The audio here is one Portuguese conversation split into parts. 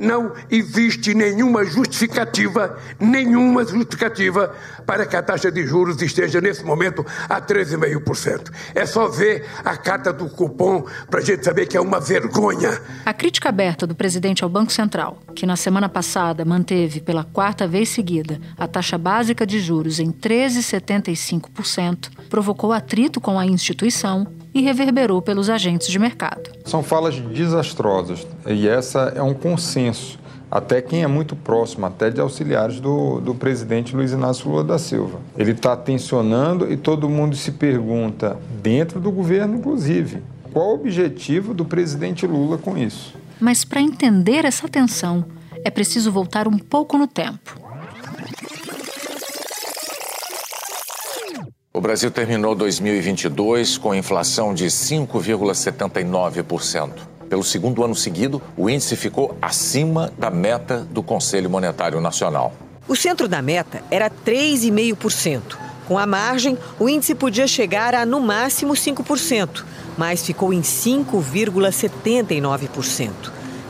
Não existe nenhuma justificativa, nenhuma justificativa para que a taxa de juros esteja nesse momento a 13,5%. É só ver a carta do cupom para a gente saber que é uma vergonha. A crítica aberta do presidente ao Banco Central, que na semana passada manteve pela quarta vez seguida a taxa básica de juros em 13,75%, provocou atrito com a instituição e reverberou pelos agentes de mercado. São falas desastrosas e essa é um consenso. Até quem é muito próximo, até de auxiliares do, do presidente Luiz Inácio Lula da Silva. Ele está tensionando e todo mundo se pergunta, dentro do governo inclusive, qual o objetivo do presidente Lula com isso? Mas para entender essa tensão, é preciso voltar um pouco no tempo. Brasil terminou 2022 com inflação de 5,79%. Pelo segundo ano seguido, o índice ficou acima da meta do Conselho Monetário Nacional. O centro da meta era 3,5%. Com a margem, o índice podia chegar a no máximo 5%, mas ficou em 5,79%.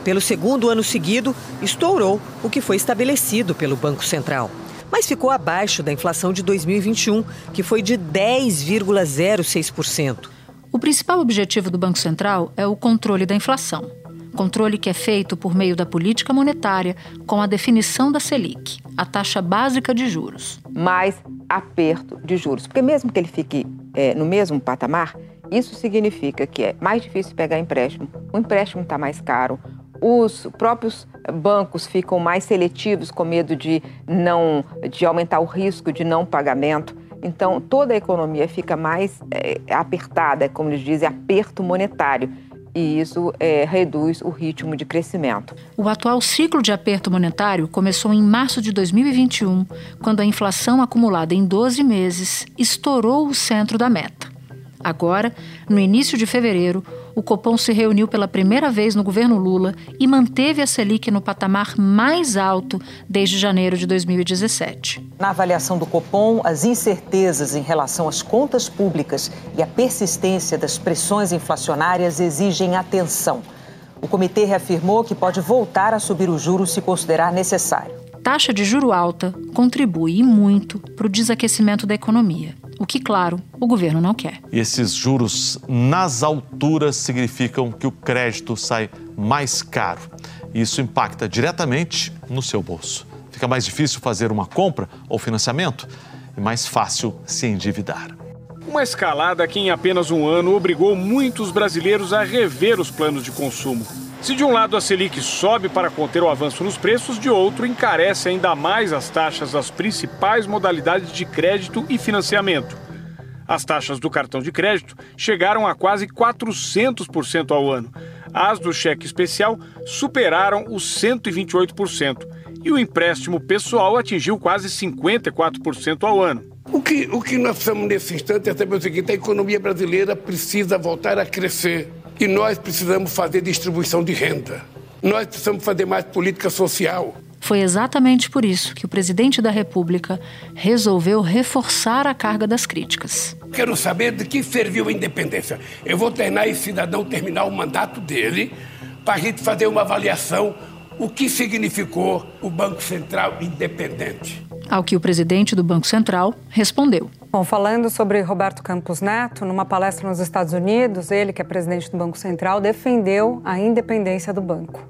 Pelo segundo ano seguido, estourou o que foi estabelecido pelo Banco Central mas ficou abaixo da inflação de 2021, que foi de 10,06%. O principal objetivo do Banco Central é o controle da inflação. Controle que é feito por meio da política monetária com a definição da Selic, a taxa básica de juros. Mais aperto de juros. Porque mesmo que ele fique é, no mesmo patamar, isso significa que é mais difícil pegar empréstimo, o empréstimo está mais caro, os próprios bancos ficam mais seletivos com medo de não de aumentar o risco de não pagamento. Então, toda a economia fica mais é, apertada, como eles dizem, aperto monetário. E isso é, reduz o ritmo de crescimento. O atual ciclo de aperto monetário começou em março de 2021, quando a inflação acumulada em 12 meses estourou o centro da meta. Agora, no início de fevereiro, o Copom se reuniu pela primeira vez no governo Lula e manteve a Selic no patamar mais alto desde janeiro de 2017. Na avaliação do Copom, as incertezas em relação às contas públicas e a persistência das pressões inflacionárias exigem atenção. O comitê reafirmou que pode voltar a subir os juros se considerar necessário. Taxa de juro alta contribui muito para o desaquecimento da economia o que, claro, o governo não quer. E esses juros nas alturas significam que o crédito sai mais caro. E isso impacta diretamente no seu bolso. Fica mais difícil fazer uma compra ou financiamento e mais fácil se endividar. Uma escalada que em apenas um ano obrigou muitos brasileiros a rever os planos de consumo. Se de um lado a Selic sobe para conter o avanço nos preços, de outro encarece ainda mais as taxas das principais modalidades de crédito e financiamento. As taxas do cartão de crédito chegaram a quase 400% ao ano. As do cheque especial superaram os 128%. E o empréstimo pessoal atingiu quase 54% ao ano. O que, o que nós precisamos nesse instante é saber o seguinte: a economia brasileira precisa voltar a crescer. E nós precisamos fazer distribuição de renda. Nós precisamos fazer mais política social. Foi exatamente por isso que o presidente da República resolveu reforçar a carga das críticas. Quero saber de que serviu a independência. Eu vou treinar esse cidadão terminar o mandato dele para a gente fazer uma avaliação o que significou o Banco Central independente. Ao que o presidente do Banco Central respondeu. Bom, falando sobre Roberto Campos Neto, numa palestra nos Estados Unidos, ele, que é presidente do Banco Central, defendeu a independência do banco.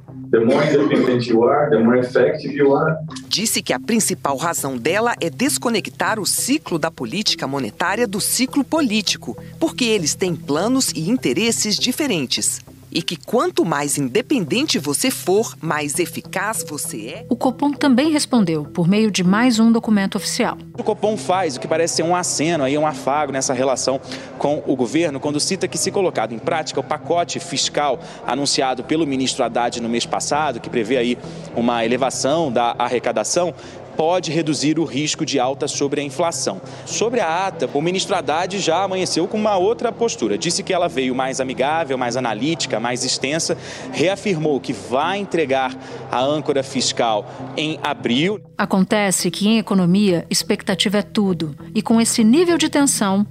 Disse que a principal razão dela é desconectar o ciclo da política monetária do ciclo político, porque eles têm planos e interesses diferentes e que quanto mais independente você for, mais eficaz você é. O Copom também respondeu por meio de mais um documento oficial. O Copom faz o que parece ser um aceno aí, um afago nessa relação com o governo, quando cita que se colocado em prática o pacote fiscal anunciado pelo ministro Haddad no mês passado, que prevê aí uma elevação da arrecadação, pode reduzir o risco de alta sobre a inflação. Sobre a ata, o ministro Haddad já amanheceu com uma outra postura. Disse que ela veio mais amigável, mais analítica, mais extensa, reafirmou que vai entregar a âncora fiscal em abril. Acontece que em economia, expectativa é tudo. E com esse nível de tensão,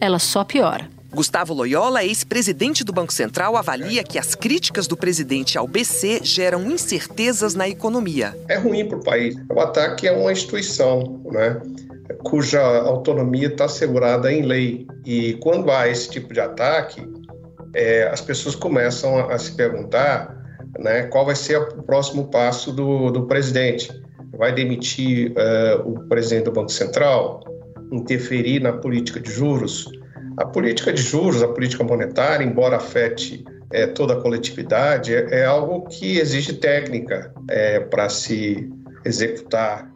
ela só piora. Gustavo Loyola, ex-presidente do Banco Central, avalia que as críticas do presidente ao BC geram incertezas na economia. É ruim para o país. O ataque é uma instituição, né? cuja autonomia está assegurada em lei. E quando há esse tipo de ataque, é, as pessoas começam a, a, se perguntar né, qual vai ser o próximo passo do, do presidente. Vai demitir uh, o presidente do Banco Central? Interferir na política de juros? A política de juros, a política monetária, embora afete é, toda a coletividade, é, é, algo que exige técnica é, para se executar.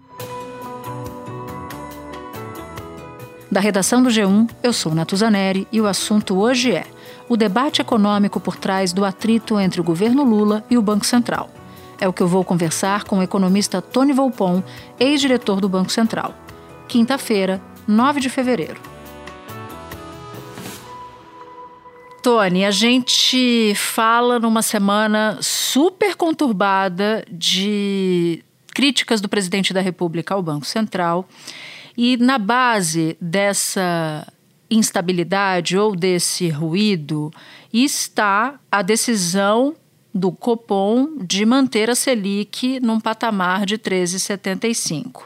Da redação do G1, eu sou Natuzaneri e o assunto hoje é o debate econômico por trás do atrito entre o governo Lula e o Banco Central. É o que eu vou conversar com o economista Tony Volpon, ex-diretor do Banco Central. Quinta-feira, 9 de fevereiro. Tony, a gente fala numa semana super conturbada de críticas do presidente da República ao Banco Central. E na base dessa instabilidade ou desse ruído está a decisão do Copom de manter a Selic num patamar de 13,75.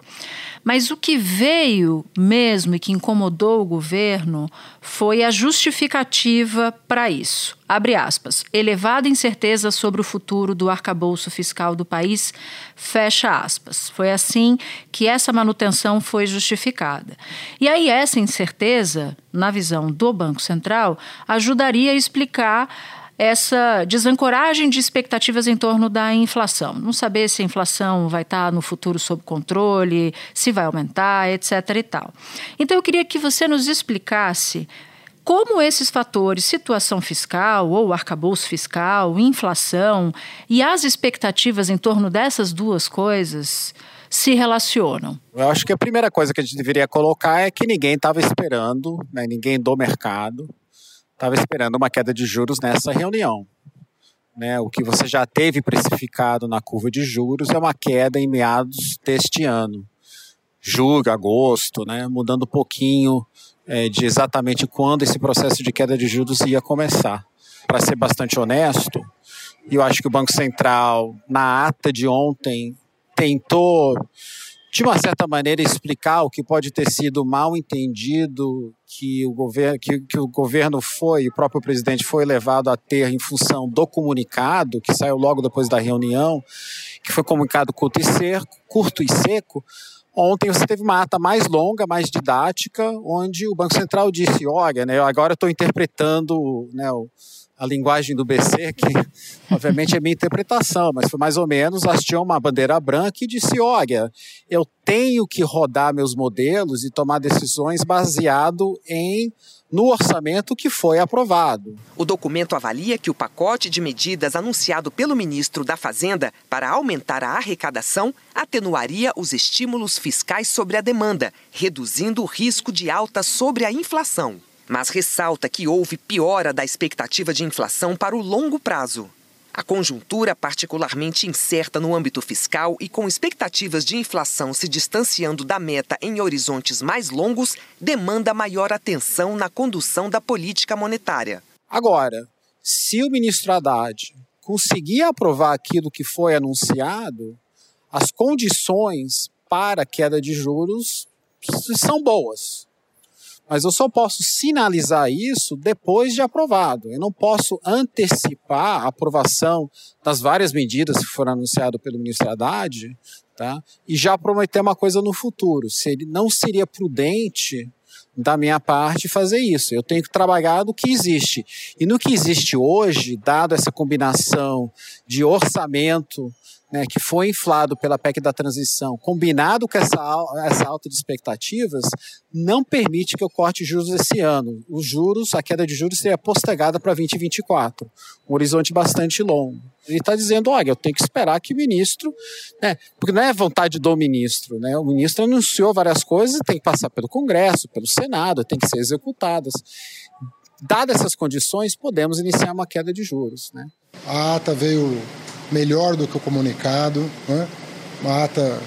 Mas o que veio mesmo e que incomodou o governo foi a justificativa para isso. Abre aspas. Elevada incerteza sobre o futuro do arcabouço fiscal do país, fecha aspas. Foi assim que essa manutenção foi justificada. E aí, essa incerteza, na visão do Banco Central, ajudaria a explicar essa desancoragem de expectativas em torno da inflação. Não saber se a inflação vai estar no futuro sob controle, se vai aumentar, etc. e tal. Então eu queria que você nos explicasse como esses fatores, situação fiscal ou arcabouço fiscal, inflação e as expectativas em torno dessas duas coisas se relacionam? Eu acho que a primeira coisa que a gente deveria colocar é que ninguém estava esperando, né, ninguém do mercado, estava esperando uma queda de juros nessa reunião. Né, o que você já teve precificado na curva de juros é uma queda em meados deste ano, julho, agosto, né, mudando um pouquinho é, de exatamente quando esse processo de queda de juros ia começar. Para ser bastante honesto, eu acho que o Banco Central, na ata de ontem, tentou de uma certa maneira, explicar o que pode ter sido mal entendido que o governo, que, que o governo foi, o próprio presidente foi levado a ter em função do comunicado, que saiu logo depois da reunião, que foi comunicado curto e, seco, curto e seco. Ontem você teve uma ata mais longa, mais didática, onde o Banco Central disse: olha, né, agora estou interpretando né, o a linguagem do BC, que obviamente é minha interpretação, mas foi mais ou menos, hasteou uma bandeira branca e disse, olha, eu tenho que rodar meus modelos e tomar decisões baseado em no orçamento que foi aprovado. O documento avalia que o pacote de medidas anunciado pelo ministro da Fazenda para aumentar a arrecadação atenuaria os estímulos fiscais sobre a demanda, reduzindo o risco de alta sobre a inflação mas ressalta que houve piora da expectativa de inflação para o longo prazo. A conjuntura, particularmente incerta no âmbito fiscal e com expectativas de inflação se distanciando da meta em horizontes mais longos, demanda maior atenção na condução da política monetária. Agora, se o ministro Haddad conseguir aprovar aquilo que foi anunciado, as condições para a queda de juros são boas mas eu só posso sinalizar isso depois de aprovado. Eu não posso antecipar a aprovação das várias medidas que foram anunciadas pelo ministro Haddad tá? e já prometer uma coisa no futuro. Seria, não seria prudente da minha parte fazer isso. Eu tenho que trabalhar do que existe. E no que existe hoje, dado essa combinação de orçamento né, que foi inflado pela PEC da transição, combinado com essa, essa alta de expectativas, não permite que eu corte juros esse ano. Os juros, a queda de juros seria postergada para 2024, um horizonte bastante longo. Ele está dizendo, olha, eu tenho que esperar que o ministro, né, porque não é vontade do ministro, né, o ministro anunciou várias coisas tem que passar pelo Congresso, pelo Senado, tem que ser executadas. Dadas essas condições, podemos iniciar uma queda de juros. Né? A ata veio melhor do que o comunicado, né? uma ata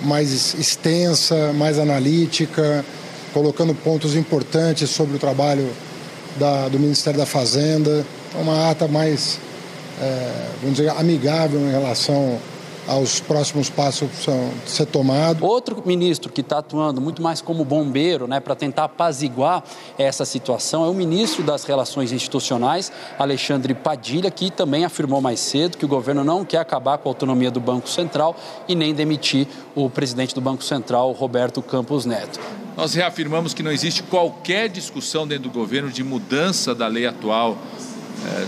mais extensa, mais analítica, colocando pontos importantes sobre o trabalho da, do Ministério da Fazenda. Uma ata mais, é, vamos dizer, amigável em relação aos próximos passos que precisam ser tomados. Outro ministro que está atuando muito mais como bombeiro, né, para tentar apaziguar essa situação, é o ministro das Relações Institucionais, Alexandre Padilha, que também afirmou mais cedo que o governo não quer acabar com a autonomia do Banco Central e nem demitir o presidente do Banco Central, Roberto Campos Neto. Nós reafirmamos que não existe qualquer discussão dentro do governo de mudança da lei atual é,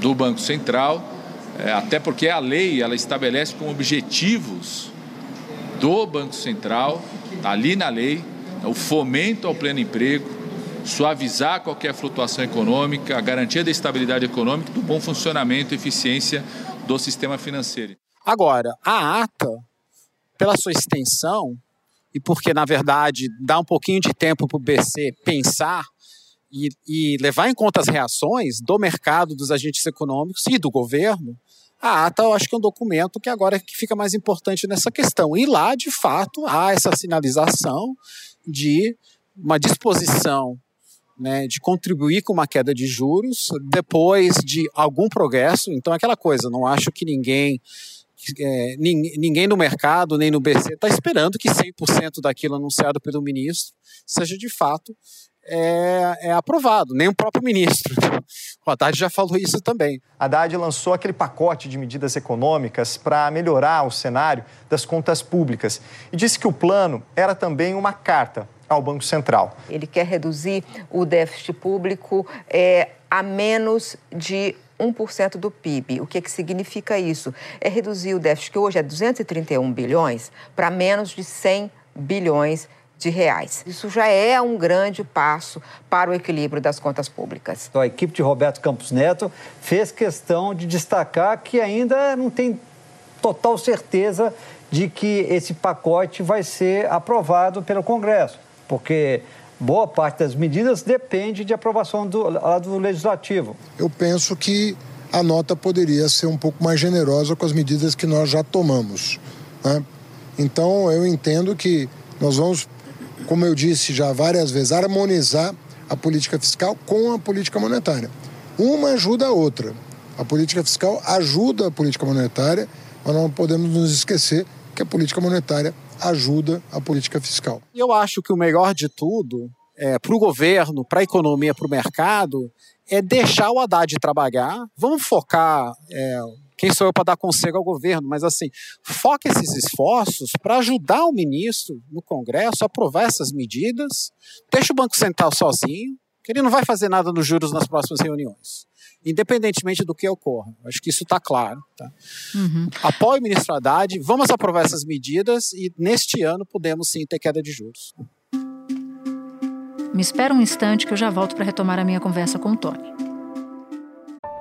do Banco Central é, até porque a lei ela estabelece como objetivos do Banco Central, tá ali na lei, o fomento ao pleno emprego, suavizar qualquer flutuação econômica, a garantia da estabilidade econômica, do bom funcionamento e eficiência do sistema financeiro. Agora, a ata, pela sua extensão, e porque, na verdade, dá um pouquinho de tempo para o BC pensar e, e, levar em conta as reações do mercado, dos agentes econômicos e do governo, a ata eu acho que é um documento que agora é que fica mais importante nessa questão. E lá, de fato, há essa sinalização de uma disposição né, de contribuir com uma queda de juros depois de algum progresso. Então, aquela coisa, não acho que ninguém. É, ninguém no mercado, nem no BC, está esperando que 100% daquilo anunciado pelo ministro seja de fato é, é, aprovado, nem o próprio ministro. O Haddad já falou isso também. Haddad lançou aquele pacote de medidas econômicas para melhorar o cenário das contas públicas e disse que o plano era também uma carta ao Banco Central. Ele quer reduzir o déficit público é, a menos de 1% do PIB. O que, que significa isso? É reduzir o déficit, que hoje é 231 bilhões, para menos de 100 bilhões de reais. Isso já é um grande passo para o equilíbrio das contas públicas. A equipe de Roberto Campos Neto fez questão de destacar que ainda não tem total certeza de que esse pacote vai ser aprovado pelo Congresso, porque boa parte das medidas depende de aprovação do lado do legislativo. Eu penso que a nota poderia ser um pouco mais generosa com as medidas que nós já tomamos. Né? Então, eu entendo que nós vamos como eu disse já várias vezes, harmonizar a política fiscal com a política monetária. Uma ajuda a outra. A política fiscal ajuda a política monetária, mas não podemos nos esquecer que a política monetária ajuda a política fiscal. Eu acho que o melhor de tudo é, para o governo, para a economia, para o mercado, é deixar o Haddad trabalhar. Vamos focar é, quem sou eu para dar conselho ao governo, mas assim, foca esses esforços para ajudar o ministro no Congresso a aprovar essas medidas, deixa o Banco Central sozinho, que ele não vai fazer nada nos juros nas próximas reuniões, independentemente do que ocorra. Acho que isso está claro. Tá? Uhum. Apoie o ministro Haddad, vamos aprovar essas medidas e neste ano podemos sim ter queda de juros. Me espera um instante que eu já volto para retomar a minha conversa com o Tony.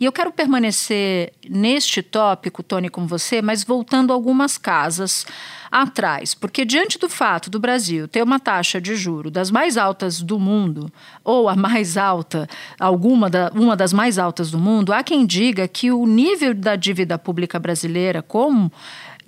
E eu quero permanecer neste tópico, Tony, com você, mas voltando algumas casas atrás, porque diante do fato do Brasil ter uma taxa de juro das mais altas do mundo, ou a mais alta, alguma da, uma das mais altas do mundo, há quem diga que o nível da dívida pública brasileira, como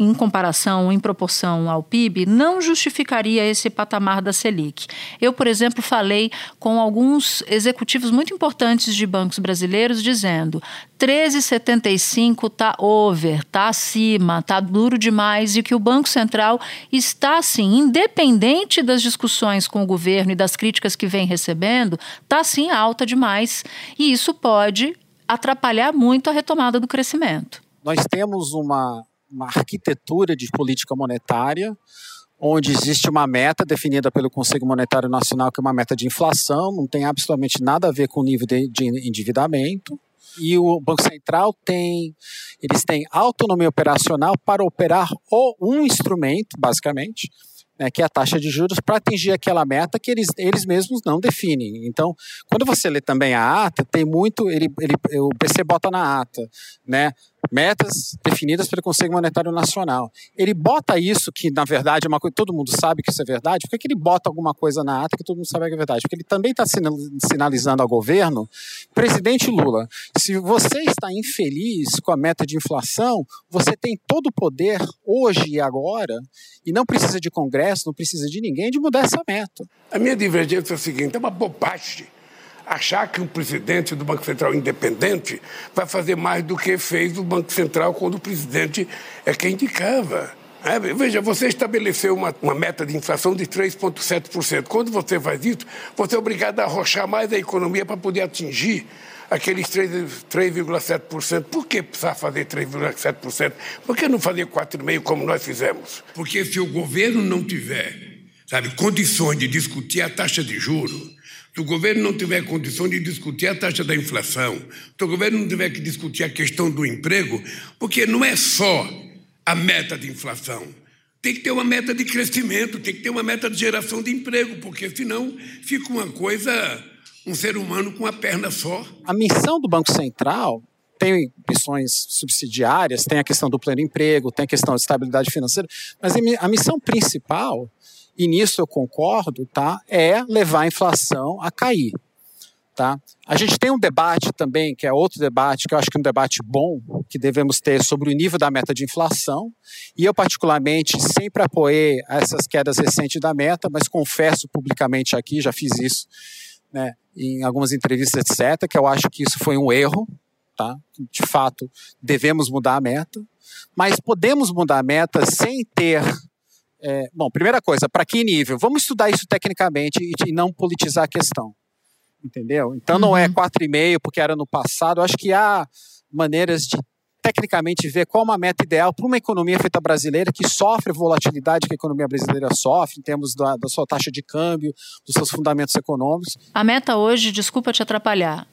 em comparação, em proporção ao PIB, não justificaria esse patamar da Selic. Eu, por exemplo, falei com alguns executivos muito importantes de bancos brasileiros dizendo 13,75 está over, está acima, está duro demais e que o Banco Central está, assim, independente das discussões com o governo e das críticas que vem recebendo, está, assim, alta demais. E isso pode atrapalhar muito a retomada do crescimento. Nós temos uma uma arquitetura de política monetária, onde existe uma meta definida pelo Conselho Monetário Nacional, que é uma meta de inflação, não tem absolutamente nada a ver com o nível de, de endividamento. E o Banco Central tem, eles têm autonomia operacional para operar ou um instrumento, basicamente, né, que é a taxa de juros, para atingir aquela meta que eles, eles mesmos não definem. Então, quando você lê também a ata, tem muito, ele, ele, o BC bota na ata, né, metas definidas pelo Conselho Monetário Nacional. Ele bota isso, que na verdade é uma coisa, todo mundo sabe que isso é verdade, por que ele bota alguma coisa na ata que todo mundo sabe que é verdade? Porque ele também está sinalizando ao governo, presidente Lula, se você está infeliz com a meta de inflação, você tem todo o poder hoje e agora, e não precisa de Congresso, não precisa de ninguém, de mudar essa meta. A minha divergência é a seguinte: é uma bobagem achar que um presidente do Banco Central independente vai fazer mais do que fez o Banco Central quando o presidente é quem indicava. É, veja, você estabeleceu uma, uma, meta de inflação de 3,7%. Quando você faz isso, você é obrigado a arrochar mais a economia para poder atingir aqueles 3,7%. Por que precisar fazer 3,7%? Por que não fazer 4,5% como nós fizemos? Porque se o governo não tiver, sabe, condições de discutir a taxa de juros, se o governo não tiver condição de discutir a taxa da inflação, se o governo não tiver que discutir a questão do emprego, porque não é só a meta de inflação. Tem que ter uma meta de crescimento, tem que ter uma meta de geração de emprego, porque senão fica uma coisa, um ser humano com uma perna só. A missão do Banco Central tem missões subsidiárias, tem a questão do pleno emprego, tem a questão de estabilidade financeira, mas a missão principal e nisso eu concordo, tá? É levar a inflação a cair. Tá? A gente tem um debate também, que é outro debate, que eu acho que é um debate bom, que devemos ter sobre o nível da meta de inflação. E eu, particularmente, sempre apoiei essas quedas recentes da meta, mas confesso publicamente aqui, já fiz isso né, em algumas entrevistas, etc., que eu acho que isso foi um erro. Tá? De fato, devemos mudar a meta, mas podemos mudar a meta sem ter é, bom, primeira coisa, para que nível? Vamos estudar isso tecnicamente e, e não politizar a questão. Entendeu? Então não é 4,5 uhum. porque era no passado. Eu acho que há maneiras de tecnicamente ver qual é uma meta ideal para uma economia feita brasileira que sofre a volatilidade que a economia brasileira sofre em termos da, da sua taxa de câmbio, dos seus fundamentos econômicos. A meta hoje, desculpa te atrapalhar,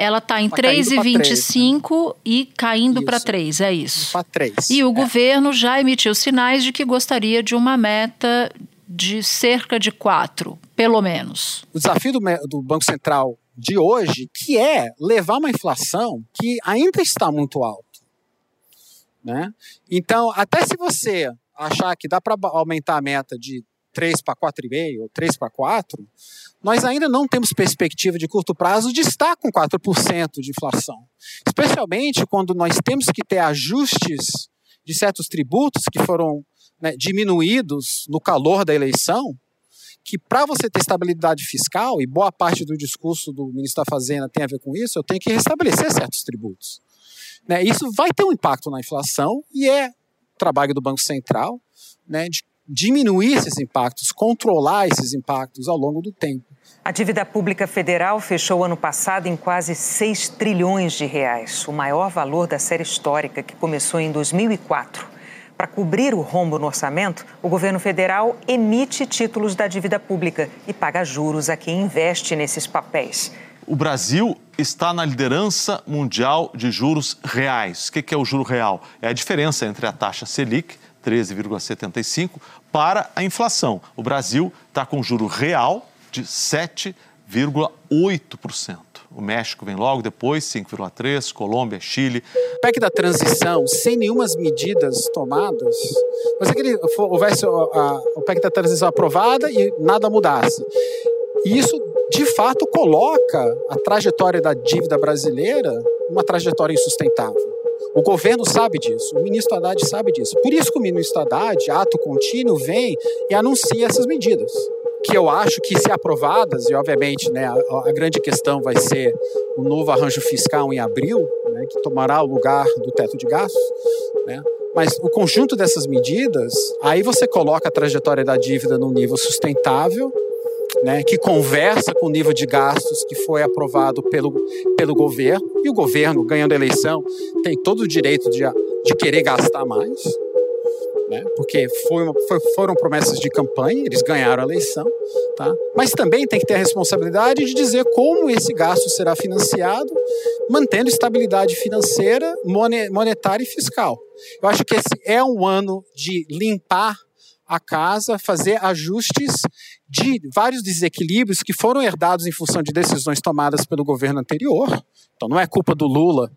ela está em 3,25 né? e caindo para 3, é isso. Para 3. E o é. governo já emitiu sinais de que gostaria de uma meta de cerca de 4, pelo menos. O desafio do, do Banco Central de hoje, que é levar uma inflação que ainda está muito alta. Né? Então, até se você achar que dá para aumentar a meta de 3 para 4,5 ou 3 para 4, nós ainda não temos perspectiva de curto prazo de estar com 4% de inflação. Especialmente quando nós temos que ter ajustes de certos tributos que foram né, diminuídos no calor da eleição, que para você ter estabilidade fiscal, e boa parte do discurso do ministro da Fazenda tem a ver com isso, eu tenho que restabelecer certos tributos. Né, isso vai ter um impacto na inflação e é trabalho do Banco Central né, de diminuir esses impactos, controlar esses impactos ao longo do tempo. A dívida pública federal fechou ano passado em quase 6 trilhões de reais, o maior valor da série histórica que começou em 2004. Para cobrir o rombo no orçamento, o governo federal emite títulos da dívida pública e paga juros a quem investe nesses papéis. O Brasil está na liderança mundial de juros reais. O que é o juro real? É a diferença entre a taxa Selic, 13,75%, para a inflação. O Brasil está com juro real de 7,8%. O México vem logo depois, 5,3%, Colômbia, Chile. O PEC da transição, sem nenhumas medidas tomadas, mas é que houvesse o PEC da transição aprovada e nada mudasse. E isso, de fato, coloca a trajetória da dívida brasileira uma trajetória insustentável. O governo sabe disso, o ministro Haddad sabe disso. Por isso que o ministro Haddad, ato contínuo, vem e anuncia essas medidas. Que eu acho que, se aprovadas, e obviamente né, a, a grande questão vai ser o novo arranjo fiscal em abril, né, que tomará o lugar do teto de gastos, né, mas o conjunto dessas medidas, aí você coloca a trajetória da dívida num nível sustentável né, que conversa com o nível de gastos que foi aprovado pelo, pelo governo, e o governo, ganhando a eleição, tem todo o direito de, de querer gastar mais, né, porque foi uma, foi, foram promessas de campanha, eles ganharam a eleição, tá? mas também tem que ter a responsabilidade de dizer como esse gasto será financiado, mantendo estabilidade financeira, monetária e fiscal. Eu acho que esse é um ano de limpar a casa, fazer ajustes de vários desequilíbrios que foram herdados em função de decisões tomadas pelo governo anterior. Então não é culpa do Lula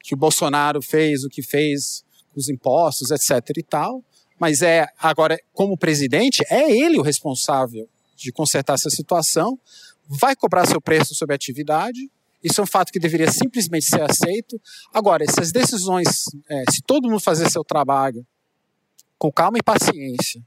que o Bolsonaro fez o que fez com os impostos, etc e tal, mas é agora como presidente é ele o responsável de consertar essa situação, vai cobrar seu preço sobre a atividade. Isso é um fato que deveria simplesmente ser aceito. Agora, essas decisões, é, se todo mundo fazer seu trabalho com calma e paciência,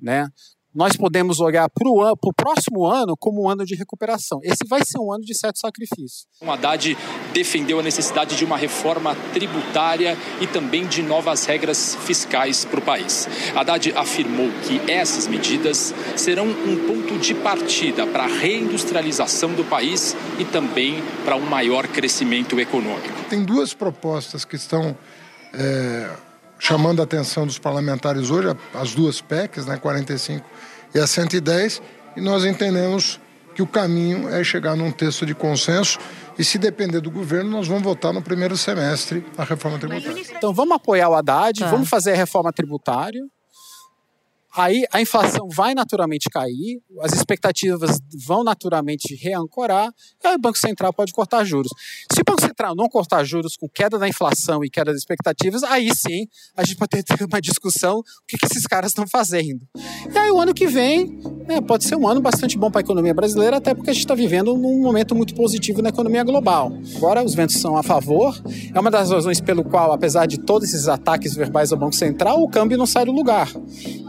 né? Nós podemos olhar para o próximo ano como um ano de recuperação. Esse vai ser um ano de certo sacrifício. O Haddad defendeu a necessidade de uma reforma tributária e também de novas regras fiscais para o país. Haddad afirmou que essas medidas serão um ponto de partida para a reindustrialização do país e também para um maior crescimento econômico. Tem duas propostas que estão. É chamando a atenção dos parlamentares hoje, as duas PECs, né, 45 e a 110, e nós entendemos que o caminho é chegar num texto de consenso e se depender do governo, nós vamos votar no primeiro semestre a reforma tributária. Então vamos apoiar o Haddad, tá. vamos fazer a reforma tributária, aí a inflação vai naturalmente cair, as expectativas vão naturalmente reancorar, e aí o Banco Central pode cortar juros. Se o Banco Central não cortar juros com queda da inflação e queda das expectativas, aí sim a gente pode ter uma discussão o que, esses caras estão fazendo. E aí o ano que vem né, pode ser um ano bastante bom para a economia brasileira, até porque a gente está vivendo num momento muito positivo na economia global. Agora os ventos são a favor, é uma das razões pelo qual, apesar de todos esses ataques verbais ao Banco Central, o câmbio não sai do lugar.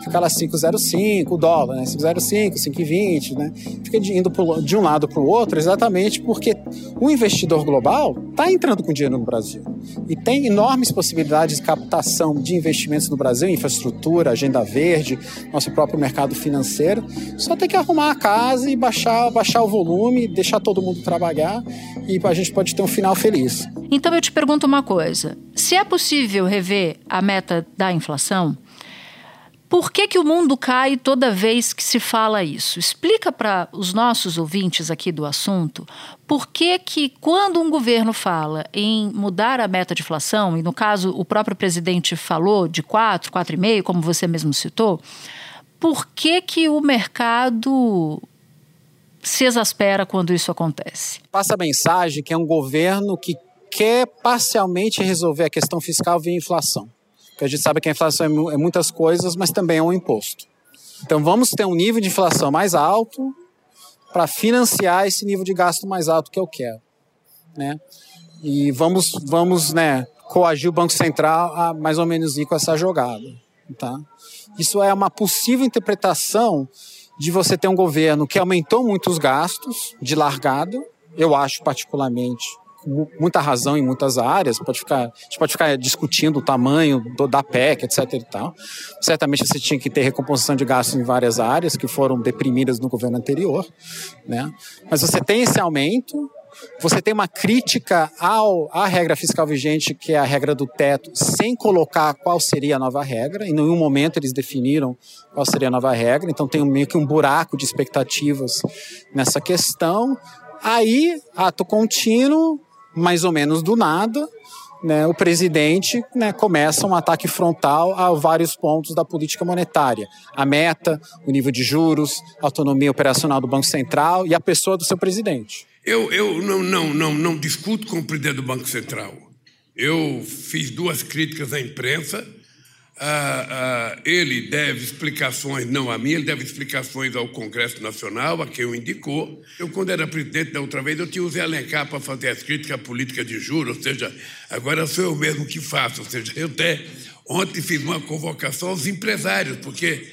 Fica lá 5,05 o dólar, né? 5,05, 5,20, né? Fica indo de um lado para o outro exatamente porque o investidor global está entrando com dinheiro no Brasil e tem enormes possibilidades de captação de investimentos no Brasil, infraestrutura, agenda verde, nosso próprio mercado financeiro. Só tem que arrumar a casa e baixar, baixar o volume, deixar todo mundo trabalhar e a gente pode ter um final feliz. Então eu te pergunto uma coisa: se é possível rever a meta da inflação, por que, que o mundo cai toda vez que se fala isso? Explica para os nossos ouvintes aqui do assunto por que, que, quando um governo fala em mudar a meta de inflação, e no caso o próprio presidente falou de 4, 4,5, como você mesmo citou, por que, que o mercado se exaspera quando isso acontece? Passa a mensagem que é um governo que quer parcialmente resolver a questão fiscal via inflação. Porque a gente sabe que a inflação é, é muitas coisas, mas também é um imposto. Então vamos ter um nível de inflação mais alto para financiar esse nível de gasto mais alto que eu quero, né? E vamos, vamos, né, coagir o Banco Central a mais ou menos ir com essa jogada, tá? Isso é uma possível interpretação de você ter um governo que aumentou muito os gastos de largada, eu acho particularmente muita razão em muitas áreas, pode ficar, a gente pode ficar discutindo o tamanho do, da PEC, etc e tal. Certamente você tinha que ter recomposição de gastos em várias áreas que foram deprimidas no governo anterior, né? Mas você tem esse aumento, você tem uma crítica ao, à regra fiscal vigente, que é a regra do teto, sem colocar qual seria a nova regra. Em nenhum momento eles definiram qual seria a nova regra, então tem meio que um buraco de expectativas nessa questão. Aí, ato contínuo, mais ou menos do nada, né, o presidente né, começa um ataque frontal a vários pontos da política monetária. A meta, o nível de juros, a autonomia operacional do Banco Central e a pessoa do seu presidente. Eu, eu não, não, não, não discuto com o presidente do Banco Central. Eu fiz duas críticas à imprensa ah, ah, ele deve explicações, não a mim, ele deve explicações ao Congresso Nacional, a quem o indicou. Eu, quando era presidente da outra vez, eu tinha o Zé Alencar para fazer as críticas à política de juros, ou seja, agora sou eu mesmo que faço. Ou seja, eu até ontem fiz uma convocação aos empresários, porque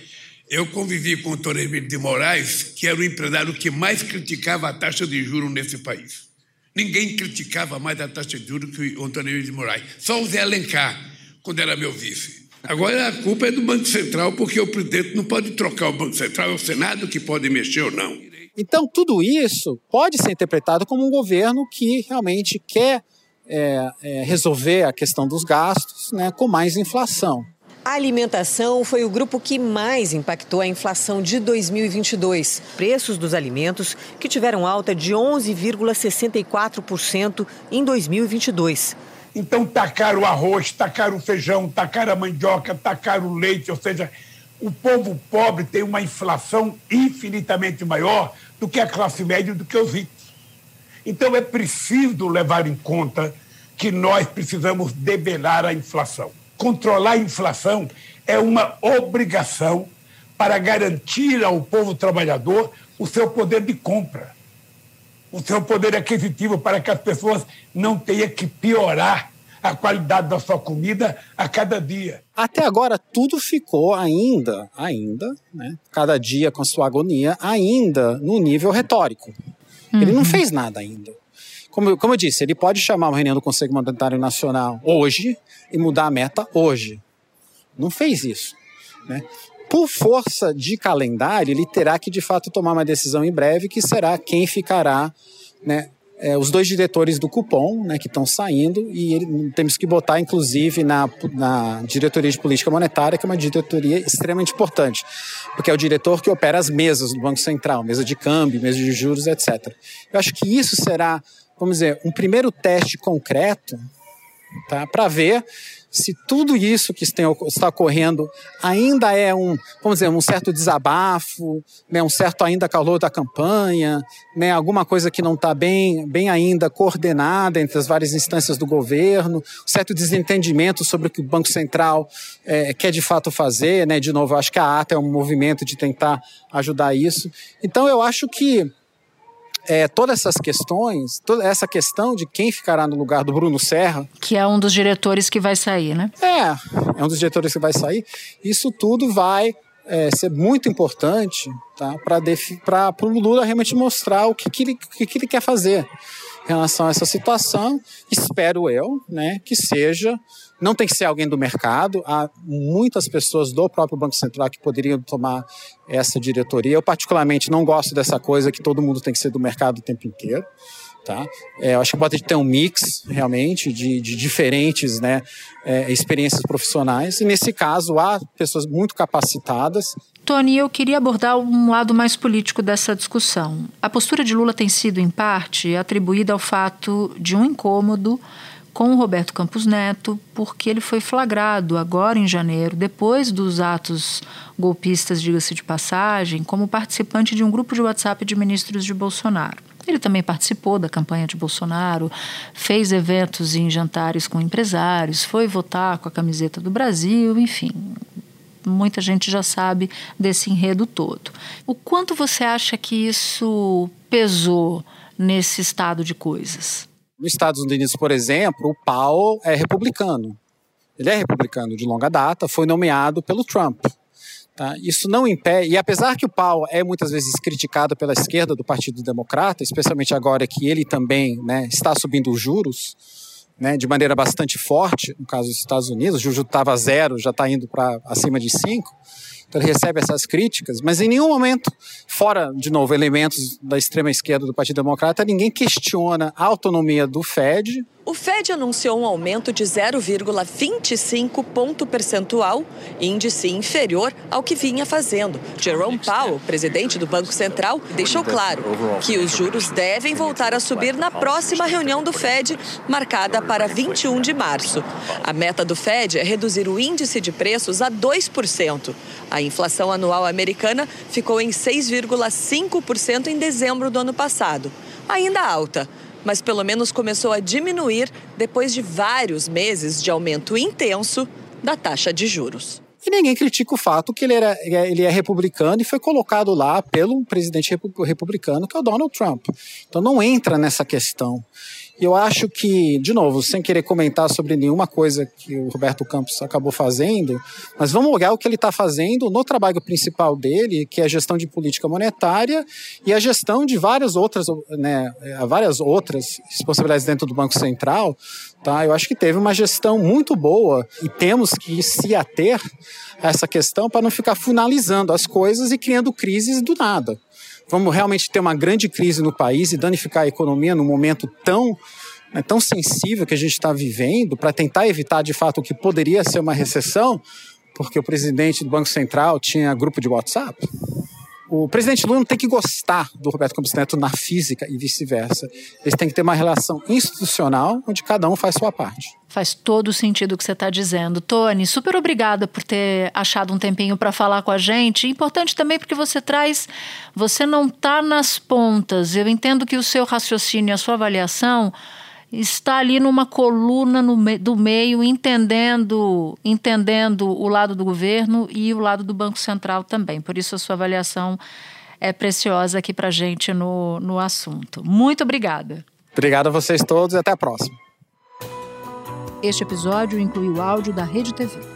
eu convivi com o Emílio de Moraes, que era o empresário que mais criticava a taxa de juros nesse país. Ninguém criticava mais a taxa de juros que o Antônio de Moraes. Só o Zé Alencar, quando era meu vice. Agora a culpa é do Banco Central, porque o presidente não pode trocar o Banco Central, é o Senado que pode mexer ou não. Então, tudo isso pode ser interpretado como um governo que realmente quer é, é, resolver a questão dos gastos né, com mais inflação. A alimentação foi o grupo que mais impactou a inflação de 2022. Preços dos alimentos que tiveram alta de 11,64% em 2022. Então tacaram o arroz, tacaram o feijão, tacaram a mandioca, tacaram o leite, ou seja, o povo pobre tem uma inflação infinitamente maior do que a classe média e do que os ricos. Então é preciso levar em conta que nós precisamos debelar a inflação. Controlar a inflação é uma obrigação para garantir ao povo trabalhador o seu poder de compra, o seu poder aquisitivo, para que as pessoas não tenham que piorar a qualidade da sua comida a cada dia. Até agora tudo ficou ainda, ainda, né, cada dia com sua agonia, ainda no nível retórico. Uhum. Ele não uhum. fez nada ainda. Como, como eu disse, ele pode chamar uma reunião do Conselho Monetário Nacional hoje e mudar a meta hoje. Não fez isso. Né? Por força de calendário, ele terá que de fato tomar uma decisão em breve, que será quem ficará né, é, os dois diretores do cupom, né, que estão saindo, e ele, temos que botar, inclusive, na, na diretoria de política monetária, que é uma diretoria extremamente importante, porque é o diretor que opera as mesas do Banco Central, mesa de câmbio, mesa de juros, etc. Eu acho que isso será, vamos dizer, um primeiro teste concreto tá, para ver se tudo isso que está ocorrendo ainda é um, vamos dizer, um certo desabafo, né, um certo ainda calor da campanha, né, alguma coisa que não está bem, bem ainda coordenada entre as várias instâncias do governo, certo desentendimento sobre o que o Banco Central é, quer de fato fazer, né, de novo, acho que a ata é um movimento de tentar ajudar isso. Então eu acho que é, todas essas questões, toda essa questão de quem ficará no lugar do Bruno Serra. Que é um dos diretores que vai sair, né? É, é um dos diretores que vai sair. Isso tudo vai é, ser muito importante tá, para o Lula realmente mostrar o que, que, ele, que, que ele quer fazer em relação a essa situação. Espero eu né, que seja não tem que ser alguém do mercado, há muitas pessoas do próprio Banco Central que poderiam tomar essa diretoria. Eu, particularmente, não gosto dessa coisa que todo mundo tem que ser do mercado o tempo inteiro. Tá? É, eu acho que pode ter um mix, realmente, de, de diferentes né, é, experiências profissionais. E, nesse caso, há pessoas muito capacitadas. Tony, eu queria abordar um lado mais político dessa discussão. A postura de Lula tem sido, em parte, atribuída ao fato de um incômodo com o Roberto Campos Neto, porque ele foi flagrado agora em janeiro, depois dos atos golpistas, diga-se de passagem, como participante de um grupo de WhatsApp de ministros de Bolsonaro. Ele também participou da campanha de Bolsonaro, fez eventos em jantares com empresários, foi votar com a camiseta do Brasil, enfim. Muita gente já sabe desse enredo todo. O quanto você acha que isso pesou nesse estado de coisas? Nos Estados Unidos, por exemplo, o Powell é republicano. Ele é republicano de longa data, foi nomeado pelo Trump. Tá? Isso não impede, e apesar que o Powell é muitas vezes criticado pela esquerda do Partido Democrata, especialmente agora que ele também né, está subindo os juros né, de maneira bastante forte, no caso dos Estados Unidos, o juro estava zero, já está indo para acima de cinco. Então ele recebe essas críticas, mas em nenhum momento, fora, de novo, elementos da extrema esquerda do Partido Democrata, ninguém questiona a autonomia do Fed o Fed anunciou um aumento de 0,25 ponto percentual, índice inferior ao que vinha fazendo. Jerome Powell, presidente do Banco Central, deixou claro que os juros devem voltar a subir na próxima reunião do Fed, marcada para 21 de março. A meta do Fed é reduzir o índice de preços a 2%. A inflação anual americana ficou em 6,5% em dezembro do ano passado, ainda alta mas pelo menos começou a diminuir depois de vários meses de aumento intenso da taxa de juros. E ninguém critica o fato que ele, era, ele é republicano e foi colocado lá pelo presidente republicano, que é o Donald Trump. Então não entra nessa questão. Eu acho que, de novo, sem querer comentar sobre nenhuma coisa que o Roberto Campos acabou fazendo, mas vamos olhar o que ele está fazendo no trabalho principal dele, que é a gestão de política monetária e a gestão de várias outras, né, várias outras responsabilidades dentro do Banco Central. Tá? Eu acho que teve uma gestão muito boa e temos que se ater a essa questão para não ficar finalizando as coisas e criando crises do nada vamos realmente ter uma grande crise no país e danificar a economia num momento tão, né, tão sensível que a gente está vivendo, para tentar evitar de fato o que poderia ser uma recessão, porque o presidente do Banco Central tinha grupo de WhatsApp? O presidente Lula não tem que gostar do Roberto Campos Neto na física e vice-versa. Eles têm que ter uma relação institucional onde cada um faz sua parte. Faz todo o sentido o que você está dizendo. Tony, super obrigada por ter achado um tempinho para falar com a gente. Importante também porque você traz. Você não está nas pontas. Eu entendo que o seu raciocínio, a sua avaliação está ali numa coluna no me do meio, entendendo, entendendo o lado do governo e o lado do Banco Central também. Por isso, a sua avaliação é preciosa aqui para a gente no, no assunto. Muito obrigada. Obrigado a vocês todos e até a próxima. Este episódio inclui o áudio da Rede TV.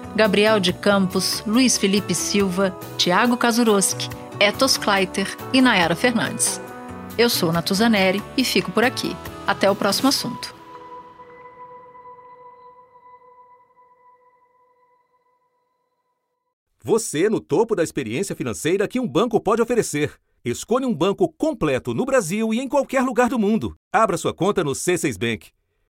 Gabriel de Campos, Luiz Felipe Silva, Tiago Kazuroski, Etos Kleiter e Nayara Fernandes. Eu sou Natuzaneri e fico por aqui. Até o próximo assunto. Você no topo da experiência financeira que um banco pode oferecer. Escolha um banco completo no Brasil e em qualquer lugar do mundo. Abra sua conta no C6 Bank.